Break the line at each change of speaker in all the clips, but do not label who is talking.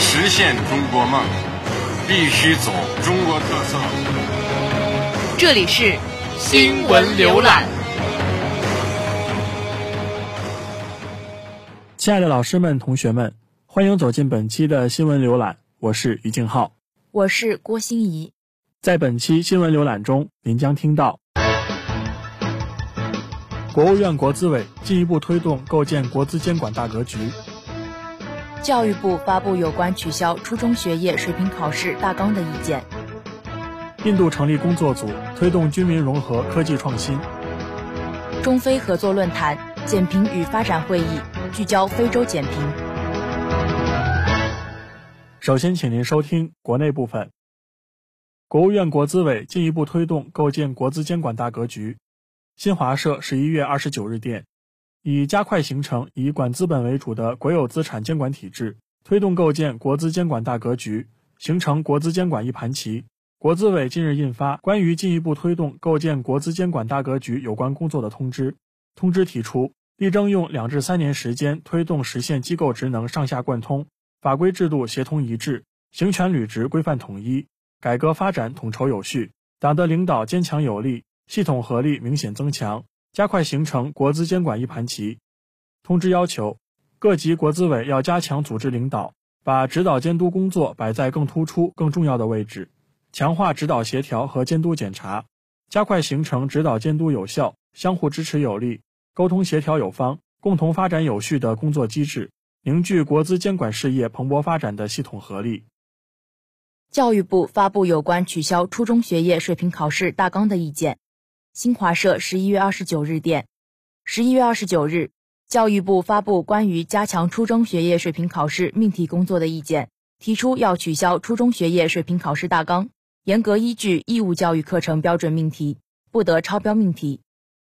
实现中国梦，必须走中国特色。
这里是
新闻浏览。
亲爱的老师们、同学们，欢迎走进本期的新闻浏览。我是于静浩，
我是郭欣怡。
在本期新闻浏览中，您将听到：国务院国资委进一步推动构建国资监管大格局；
教育部发布有关取消初中学业水平考试大纲的意见；
印度成立工作组推动军民融合科技创新；
中非合作论坛减贫与发展会议聚焦非洲减贫。
首先，请您收听国内部分。国务院国资委进一步推动构建国资监管大格局。新华社十一月二十九日电，以加快形成以管资本为主的国有资产监管体制，推动构建国资监管大格局，形成国资监管一盘棋。国资委近日印发关于进一步推动构建国资监管大格局有关工作的通知。通知提出，力争用两至三年时间推动实现机构职能上下贯通。法规制度协同一致，行权履职规范统一，改革发展统筹有序，党的领导坚强有力，系统合力明显增强，加快形成国资监管一盘棋。通知要求，各级国资委要加强组织领导，把指导监督工作摆在更突出、更重要的位置，强化指导协调和监督检查，加快形成指导监督有效、相互支持有力、沟通协调有方、共同发展有序的工作机制。凝聚国资监管事业蓬勃发展的系统合力。
教育部发布有关取消初中学业水平考试大纲的意见。新华社十一月二十九日电，十一月二十九日，教育部发布关于加强初中学业水平考试命题工作的意见，提出要取消初中学业水平考试大纲，严格依据义务教育课程标准命题，不得超标命题。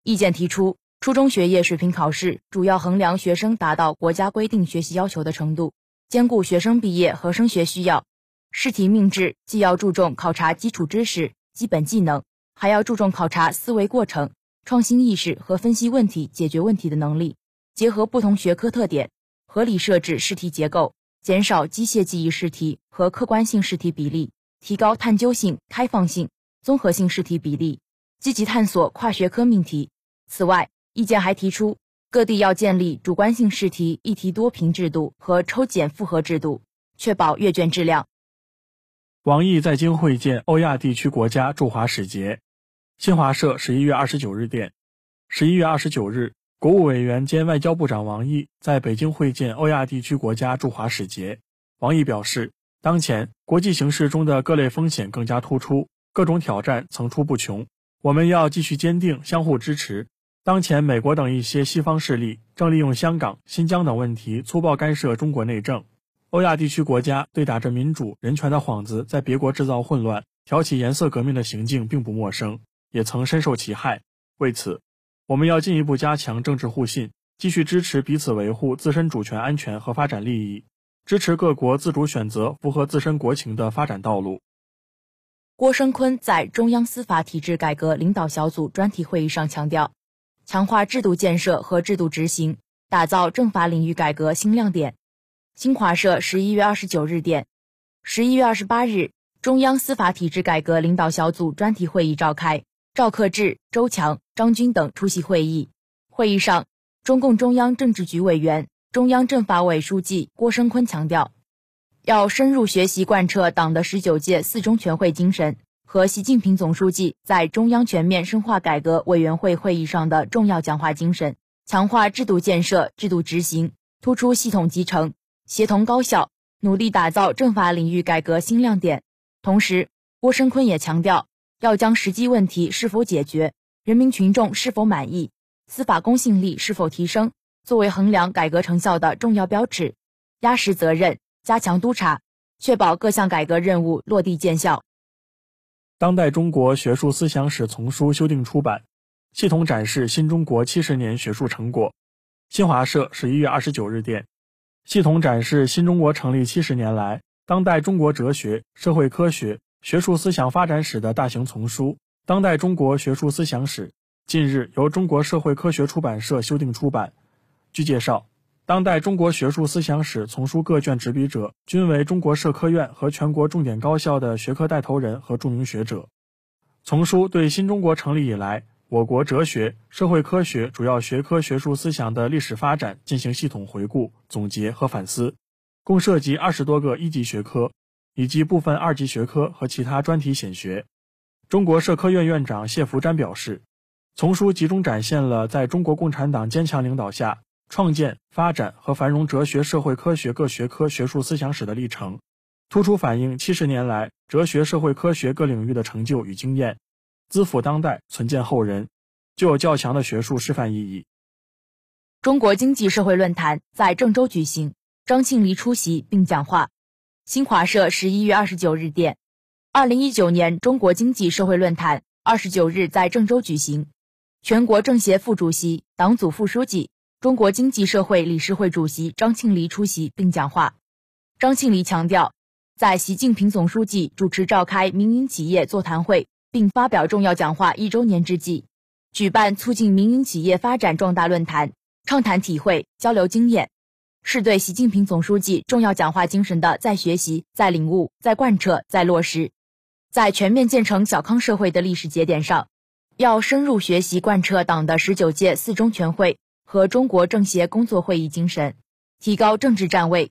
意见提出。初中学业水平考试主要衡量学生达到国家规定学习要求的程度，兼顾学生毕业和升学需要。试题命制既要注重考察基础知识、基本技能，还要注重考察思维过程、创新意识和分析问题、解决问题的能力。结合不同学科特点，合理设置试题结构，减少机械记忆试题和客观性试题比例，提高探究性、开放性、综合性试题比例，积极探索跨学科命题。此外，意见还提出，各地要建立主观性试题一题多评制度和抽检复核制度，确保阅卷质量。
王毅在京会见欧亚地区国家驻华使节。新华社十一月二十九日电，十一月二十九日，国务委员兼外交部长王毅在北京会见欧亚地区国家驻华使节。王毅表示，当前国际形势中的各类风险更加突出，各种挑战层出不穷，我们要继续坚定相互支持。当前，美国等一些西方势力正利用香港、新疆等问题粗暴干涉中国内政。欧亚地区国家对打着民主、人权的幌子，在别国制造混乱、挑起颜色革命的行径并不陌生，也曾深受其害。为此，我们要进一步加强政治互信，继续支持彼此维护自身主权安全和发展利益，支持各国自主选择符合自身国情的发展道路。
郭声琨在中央司法体制改革领导小组专题会议上强调。强化制度建设和制度执行，打造政法领域改革新亮点。新华社十一月二十九日电，十一月二十八日，中央司法体制改革领导小组专题会议召开，赵克志、周强、张军等出席会议。会议上，中共中央政治局委员、中央政法委书记郭声琨强调，要深入学习贯彻党的十九届四中全会精神。和习近平总书记在中央全面深化改革委员会会议上的重要讲话精神，强化制度建设、制度执行，突出系统集成、协同高效，努力打造政法领域改革新亮点。同时，郭声琨也强调，要将实际问题是否解决、人民群众是否满意、司法公信力是否提升，作为衡量改革成效的重要标尺，压实责任，加强督查，确保各项改革任务落地见效。
当代中国学术思想史丛书修订出版，系统展示新中国七十年学术成果。新华社十一月二十九日电，系统展示新中国成立七十年来当代中国哲学、社会科学、学术思想发展史的大型丛书《当代中国学术思想史》，近日由中国社会科学出版社修订出版。据介绍。当代中国学术思想史丛书各卷执笔者均为中国社科院和全国重点高校的学科带头人和著名学者。丛书对新中国成立以来我国哲学、社会科学主要学科学术思想的历史发展进行系统回顾、总结和反思，共涉及二十多个一级学科，以及部分二级学科和其他专题显学。中国社科院院长谢福瞻表示，丛书集中展现了在中国共产党坚强领导下。创建、发展和繁荣哲学、社会科学各学科学术思想史的历程，突出反映七十年来哲学、社会科学各领域的成就与经验，资辅当代，存鉴后人，具有较强的学术示范意义。
中国经济社会论坛在郑州举行，张庆黎出席并讲话。新华社十一月二十九日电，二零一九年中国经济社会论坛二十九日在郑州举行，全国政协副主席、党组副书记。中国经济社会理事会主席张庆黎出席并讲话。张庆黎强调，在习近平总书记主持召开民营企业座谈会并发表重要讲话一周年之际，举办促进民营企业发展壮大论坛，畅谈体会、交流经验，是对习近平总书记重要讲话精神的再学习、再领悟、再贯彻、再落实。在全面建成小康社会的历史节点上，要深入学习贯彻党的十九届四中全会。和中国政协工作会议精神，提高政治站位，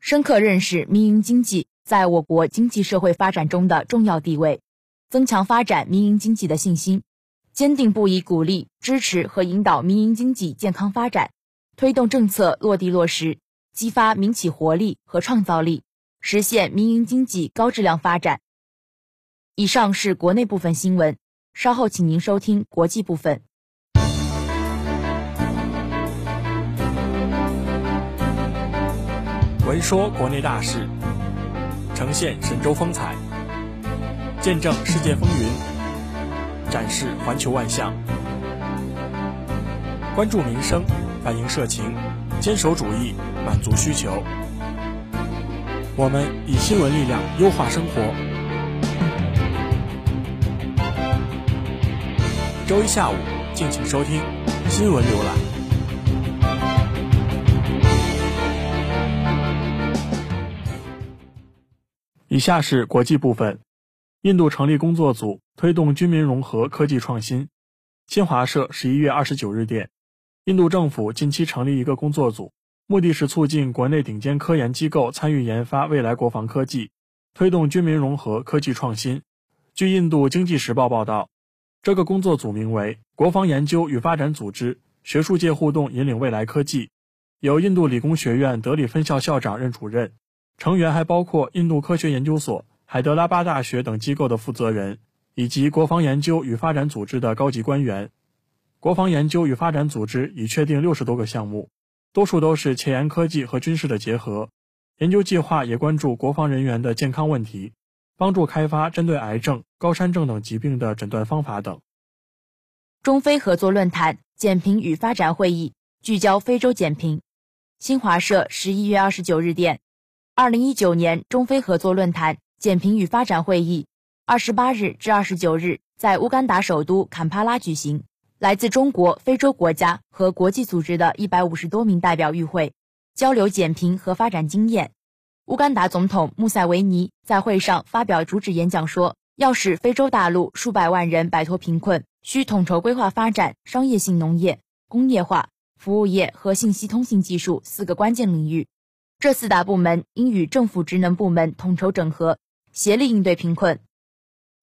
深刻认识民营经济在我国经济社会发展中的重要地位，增强发展民营经济的信心，坚定不移鼓励、支持和引导民营经济健康发展，推动政策落地落实，激发民企活力和创造力，实现民营经济高质量发展。以上是国内部分新闻，稍后请您收听国际部分。
闻说国内大事，呈现神州风采，见证世界风云，展示环球万象，关注民生，反映社情，坚守主义，满足需求。我们以新闻力量优化生活。周一下午，敬请收听新闻浏览。以下是国际部分：印度成立工作组推动军民融合科技创新。新华社十一月二十九日电，印度政府近期成立一个工作组，目的是促进国内顶尖科研机构参与研发未来国防科技，推动军民融合科技创新。据印度经济时报报道，这个工作组名为国防研究与发展组织，学术界互动引领未来科技，由印度理工学院德里分校校长任主任。成员还包括印度科学研究所、海德拉巴大学等机构的负责人，以及国防研究与发展组织的高级官员。国防研究与发展组织已确定六十多个项目，多数都是前沿科技和军事的结合。研究计划也关注国防人员的健康问题，帮助开发针对癌症、高山症等疾病的诊断方法等。
中非合作论坛减贫与发展会议聚焦非洲减贫。新华社十一月二十九日电。二零一九年中非合作论坛减贫与发展会议，二十八日至二十九日在乌干达首都坎帕拉举行。来自中国、非洲国家和国际组织的一百五十多名代表与会，交流减贫和发展经验。乌干达总统穆塞维尼在会上发表主旨演讲说，要使非洲大陆数百万人摆脱贫困，需统筹规划发展商业性农业、工业化、服务业和信息通信技术四个关键领域。这四大部门应与政府职能部门统筹整合，协力应对贫困。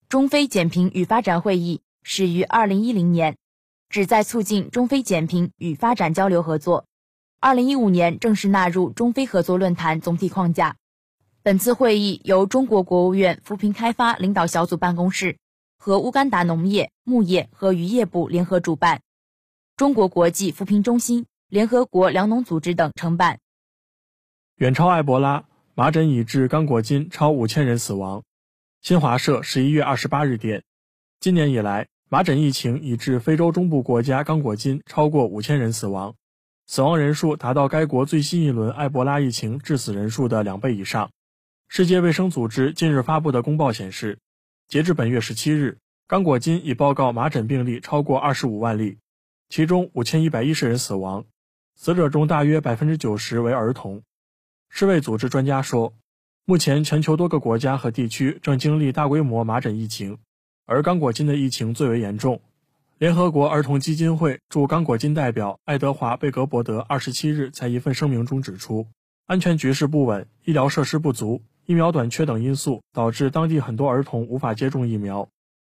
中非减贫与发展会议始于二零一零年，旨在促进中非减贫与发展交流合作。二零一五年正式纳入中非合作论坛总体框架。本次会议由中国国务院扶贫开发领导小组办公室和乌干达农业、牧业和渔业部联合主办，中国国际扶贫中心、联合国粮农组织等承办。
远超埃博拉，麻疹已致刚果金超五千人死亡。新华社十一月二十八日电，今年以来，麻疹疫情已致非洲中部国家刚果金超过五千人死亡，死亡人数达到该国最新一轮埃博拉疫情致死人数的两倍以上。世界卫生组织近日发布的公报显示，截至本月十七日，刚果金已报告麻疹病例超过二十五万例，其中五千一百一十人死亡，死者中大约百分之九十为儿童。世卫组织专家说，目前全球多个国家和地区正经历大规模麻疹疫情，而刚果金的疫情最为严重。联合国儿童基金会驻刚果金代表爱德华·贝格伯德二十七日在一份声明中指出，安全局势不稳、医疗设施不足、疫苗短缺等因素导致当地很多儿童无法接种疫苗。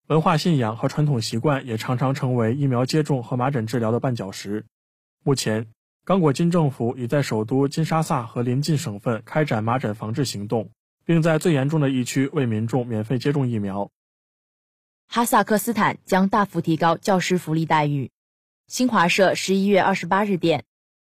文化信仰和传统习惯也常常成为疫苗接种和麻疹治疗的绊脚石。目前，刚果金政府已在首都金沙萨和邻近省份开展麻疹防治行动，并在最严重的疫区为民众免费接种疫苗。
哈萨克斯坦将大幅提高教师福利待遇。新华社十一月二十八日电，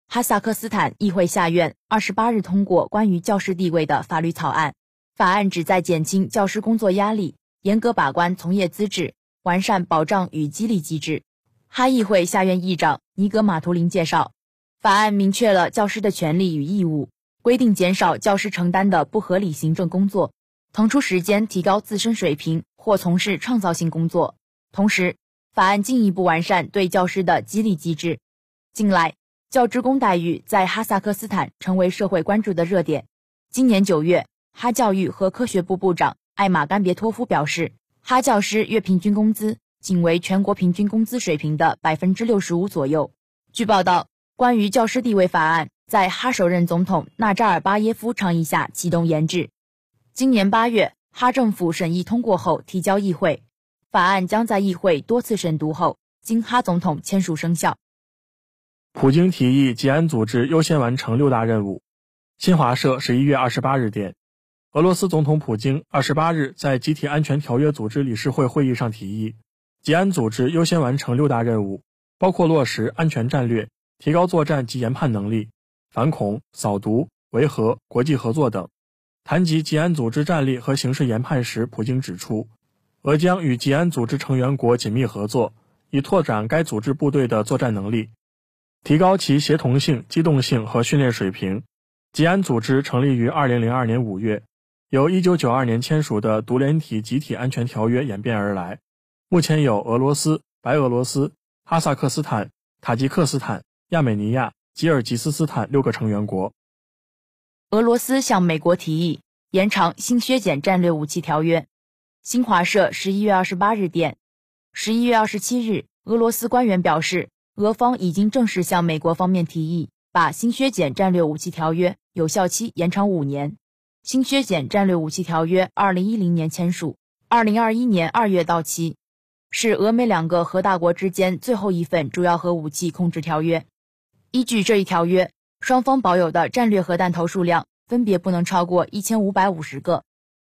哈萨克斯坦议会下院二十八日通过关于教师地位的法律草案，法案旨在减轻教师工作压力，严格把关从业资质，完善保障与激励机制。哈议会下院议长尼格马图林介绍。法案明确了教师的权利与义务，规定减少教师承担的不合理行政工作，腾出时间提高自身水平或从事创造性工作。同时，法案进一步完善对教师的激励机制。近来，教职工待遇在哈萨克斯坦成为社会关注的热点。今年九月，哈教育和科学部部长艾玛甘别托夫表示，哈教师月平均工资仅为全国平均工资水平的百分之六十五左右。据报道。关于教师地位法案在哈首任总统纳扎尔巴耶夫倡议下启动研制。今年八月，哈政府审议通过后提交议会，法案将在议会多次审读后经哈总统签署生效。
普京提议吉安组织优先完成六大任务。新华社十一月二十八日电，俄罗斯总统普京二十八日在集体安全条约组织理事会会议上提议，吉安组织优先完成六大任务，包括落实安全战略。提高作战及研判能力，反恐、扫毒、维和、国际合作等。谈及吉安组织战力和形势研判时，普京指出，俄将与吉安组织成员国紧密合作，以拓展该组织部队的作战能力，提高其协同性、机动性和训练水平。吉安组织成立于2002年5月，由1992年签署的独联体集体安全条约演变而来，目前有俄罗斯、白俄罗斯、哈萨克斯坦、塔吉克斯坦。亚美尼亚、吉尔吉斯斯坦六个成员国。
俄罗斯向美国提议延长新削减战略武器条约。新华社十一月二十八日电，十一月二十七日，俄罗斯官员表示，俄方已经正式向美国方面提议，把新削减战略武器条约有效期延长五年。新削减战略武器条约二零一零年签署，二零二一年二月到期，是俄美两个核大国之间最后一份主要核武器控制条约。依据这一条约，双方保有的战略核弹头数量分别不能超过一千五百五十个。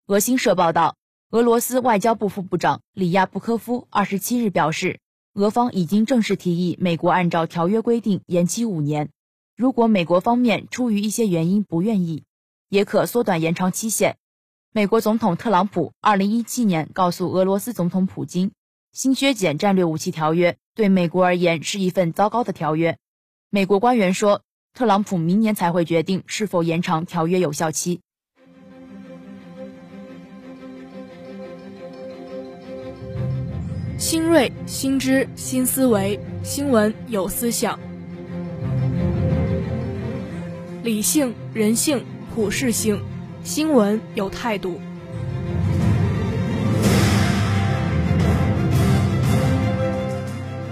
俄新社报道，俄罗斯外交部副部长里亚布科夫二十七日表示，俄方已经正式提议美国按照条约规定延期五年。如果美国方面出于一些原因不愿意，也可缩短延长期限。美国总统特朗普二零一七年告诉俄罗斯总统普京，新削减战略武器条约对美国而言是一份糟糕的条约。美国官员说，特朗普明年才会决定是否延长条约有效期。
新锐、新知、新思维，新闻有思想，理性、人性、普世性，新闻有态度。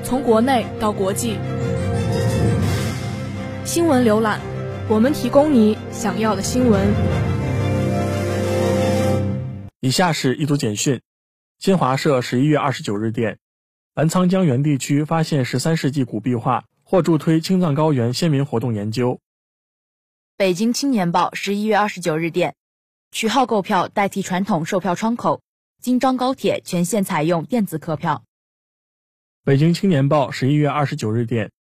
从国内到国际。新闻浏览，我们提供你想要的新闻。
以下是一组简讯：新华社十一月二十九日电，澜沧江源地区发现十三世纪古壁画，或助推青藏高原先民活动研究。
北京青年报十一月二十九日电，取号购票代替传统售票窗口，京张高铁全线采用电子客票。
北京青年报十一月二十九日电。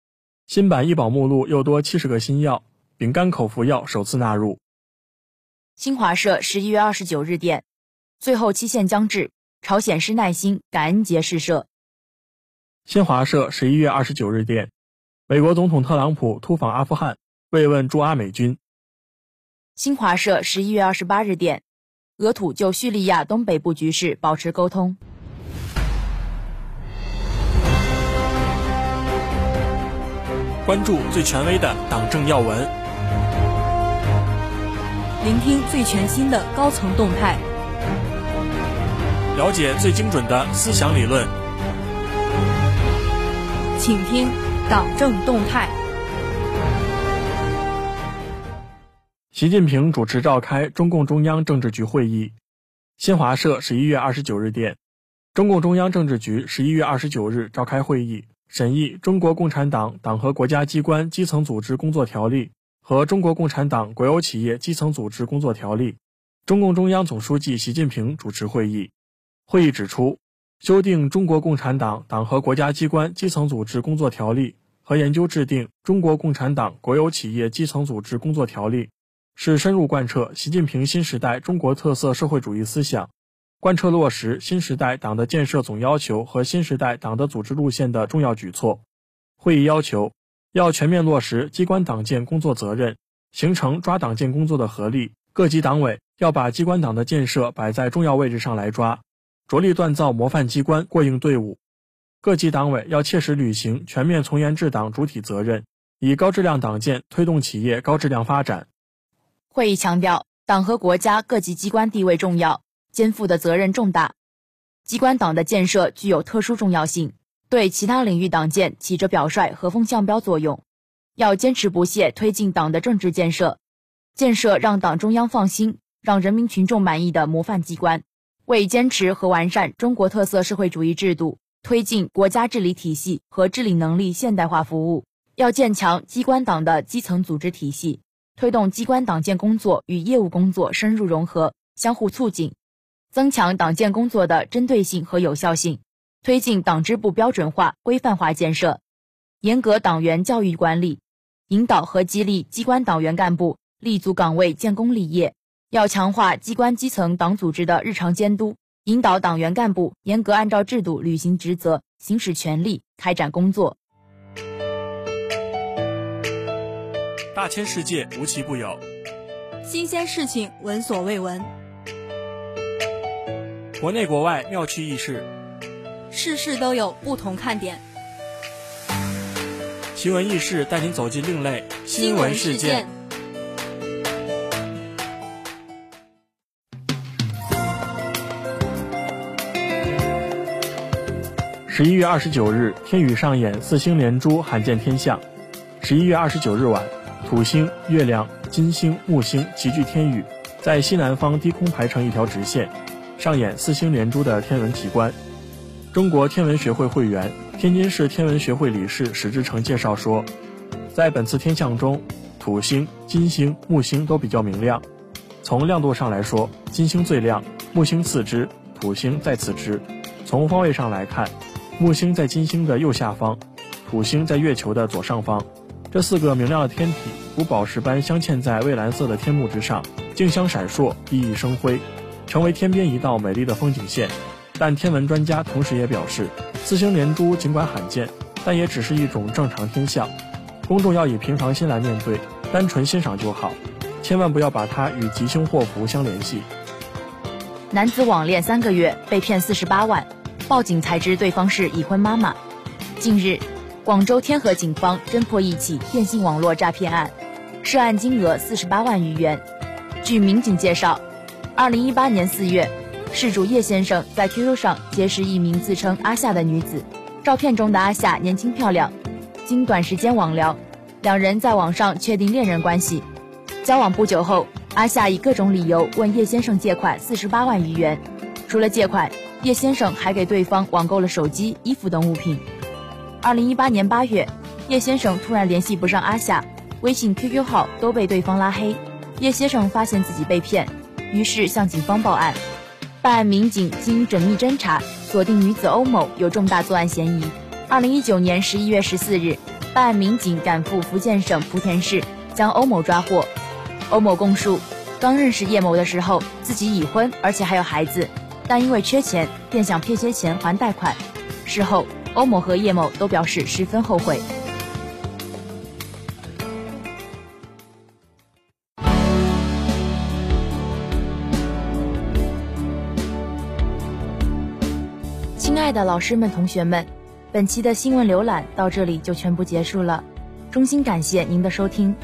新版医保目录又多七十个新药，丙肝口服药首次纳入。
新华社十一月二十九日电，最后期限将至，朝鲜施耐心，感恩节试射。
新华社十一月二十九日电，美国总统特朗普突访阿富汗，慰问驻阿美军。
新华社十一月二十八日电，俄土就叙利亚东北部局势保持沟通。
关注最权威的党政要闻，
聆听最全新的高层动态，
了解最精准的思想理论。
请听党政动态。
习近平主持召开中共中央政治局会议。新华社十一月二十九日电，中共中央政治局十一月二十九日召开会议，审议《中国共产党党和国家机关基层组织工作条例》和《中国共产党国有企业基层组织工作条例》。中共中央总书记习近平主持会议。会议指出。修订《中国共产党党和国家机关基层组织工作条例》和研究制定《中国共产党国有企业基层组织工作条例》，是深入贯彻习近平新时代中国特色社会主义思想、贯彻落实新时代党的建设总要求和新时代党的组织路线的重要举措。会议要求，要全面落实机关党建工作责任，形成抓党建工作的合力。各级党委要把机关党的建设摆在重要位置上来抓。着力锻造模范机关过硬队伍，各级党委要切实履行全面从严治党主体责任，以高质量党建推动企业高质量发展。
会议强调，党和国家各级机关地位重要，肩负的责任重大，机关党的建设具有特殊重要性，对其他领域党建起着表率和风向标作用。要坚持不懈推进党的政治建设，建设让党中央放心、让人民群众满意的模范机关。为坚持和完善中国特色社会主义制度，推进国家治理体系和治理能力现代化服务，要建强机关党的基层组织体系，推动机关党建工作与业务工作深入融合、相互促进，增强党建工作的针对性和有效性，推进党支部标准化、规范化建设，严格党员教育管理，引导和激励机关党员干部立足岗位建功立业。要强化机关基层党组织的日常监督，引导党员干部严格按照制度履行职责、行使权利、开展工作。
大千世界无奇不有，
新鲜事情闻所未闻，
国内国外妙趣轶事，
事事都有不同看点。
奇闻异事带您走进另类新闻事件。十一月二十九日，天宇上演四星连珠罕见天象。十一月二十九日晚，土星、月亮、金星、木星齐聚天宇，在西南方低空排成一条直线，上演四星连珠的天文奇观。中国天文学会会员、天津市天文学会理事史志成介绍说，在本次天象中，土星、金星、木星都比较明亮。从亮度上来说，金星最亮，木星次之，土星在次之。从方位上来看。木星在金星的右下方，土星在月球的左上方，这四个明亮的天体如宝石般镶嵌在蔚蓝色的天幕之上，竞相闪烁，熠熠生辉，成为天边一道美丽的风景线。但天文专家同时也表示，四星连珠尽管罕见，但也只是一种正常天象，公众要以平常心来面对，单纯欣赏就好，千万不要把它与吉凶祸福相联系。
男子网恋三个月被骗四十八万。报警才知对方是已婚妈妈。近日，广州天河警方侦破一起电信网络诈骗案，涉案金额四十八万余元。据民警介绍，二零一八年四月，事主叶先生在 QQ 上结识一名自称阿夏的女子，照片中的阿夏年轻漂亮。经短时间网聊，两人在网上确定恋人关系。交往不久后，阿夏以各种理由问叶先生借款四十八万余元，除了借款。叶先生还给对方网购了手机、衣服等物品。二零一八年八月，叶先生突然联系不上阿夏，微信、QQ 号都被对方拉黑。叶先生发现自己被骗，于是向警方报案。办案民警经缜密侦查，锁定女子欧某有重大作案嫌疑。二零一九年十一月十四日，办案民警赶赴福建省莆田市，将欧某抓获。欧某供述，刚认识叶某的时候，自己已婚，而且还有孩子，但因为缺钱，便想骗些钱还贷款。事后，欧某和叶某都表示十分后悔。亲爱的老师们、同学们，本期的新闻浏览到这里就全部结束了，衷心感谢您的收听。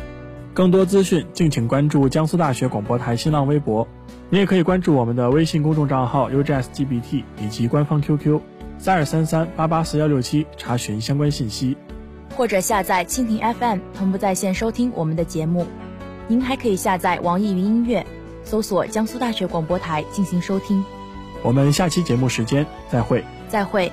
更多资讯，敬请关注江苏大学广播台新浪微博。你也可以关注我们的微信公众账号 UJSGBT 以及官方 QQ 三二三三八八四幺六七，查询相关信息。
或者下载蜻蜓 FM 同步在线收听我们的节目。您还可以下载网易云音乐，搜索江苏大学广播台进行收听。
我们下期节目时间再会。
再会。